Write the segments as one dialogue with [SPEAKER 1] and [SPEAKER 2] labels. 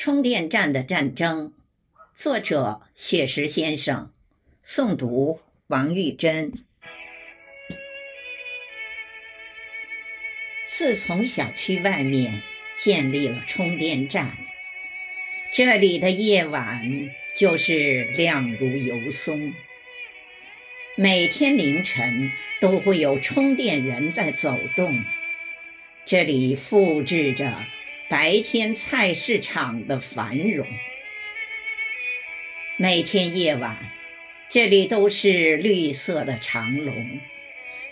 [SPEAKER 1] 充电站的战争，作者雪石先生，诵读王玉珍。自从小区外面建立了充电站，这里的夜晚就是亮如油松。每天凌晨都会有充电人在走动，这里复制着。白天菜市场的繁荣，每天夜晚，这里都是绿色的长龙，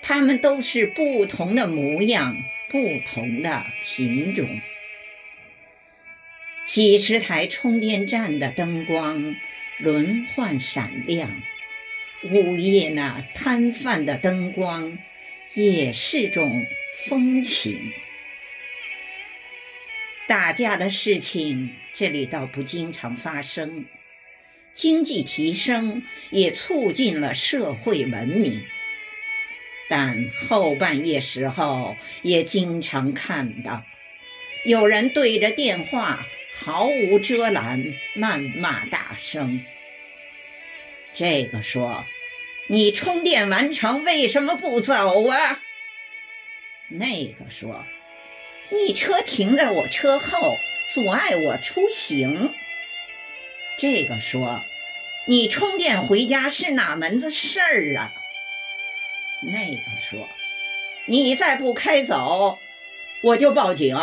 [SPEAKER 1] 它们都是不同的模样、不同的品种。几十台充电站的灯光轮换闪亮，午夜那摊贩的灯光也是种风情。打架的事情，这里倒不经常发生。经济提升也促进了社会文明，但后半夜时候也经常看到有人对着电话毫无遮拦谩骂大声。这个说：“你充电完成为什么不走啊？”那个说。你车停在我车后，阻碍我出行。这个说，你充电回家是哪门子事儿啊？那个说，你再不开走，我就报警。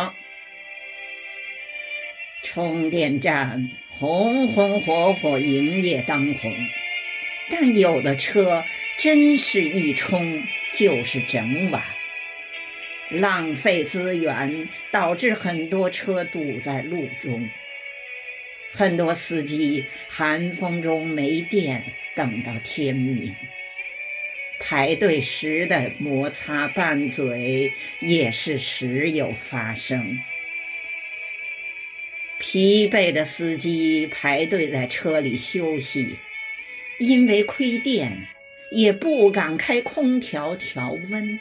[SPEAKER 1] 充电站红红火火营业当红，但有的车真是一充就是整晚。浪费资源，导致很多车堵在路中。很多司机寒风中没电，等到天明。排队时的摩擦拌嘴也是时有发生。疲惫的司机排队在车里休息，因为亏电，也不敢开空调调温。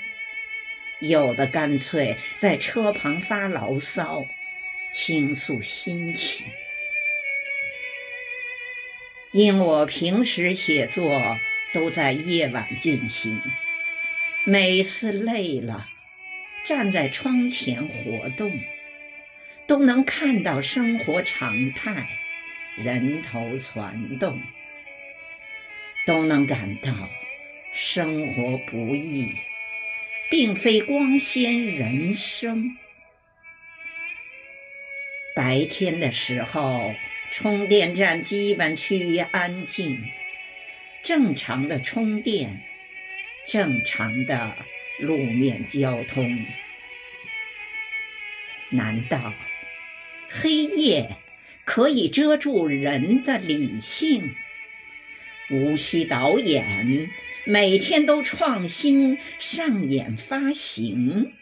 [SPEAKER 1] 有的干脆在车旁发牢骚，倾诉心情。因我平时写作都在夜晚进行，每次累了，站在窗前活动，都能看到生活常态，人头攒动，都能感到生活不易。并非光鲜人生。白天的时候，充电站基本趋于安静，正常的充电，正常的路面交通。难道黑夜可以遮住人的理性？无需导演。每天都创新上演发行。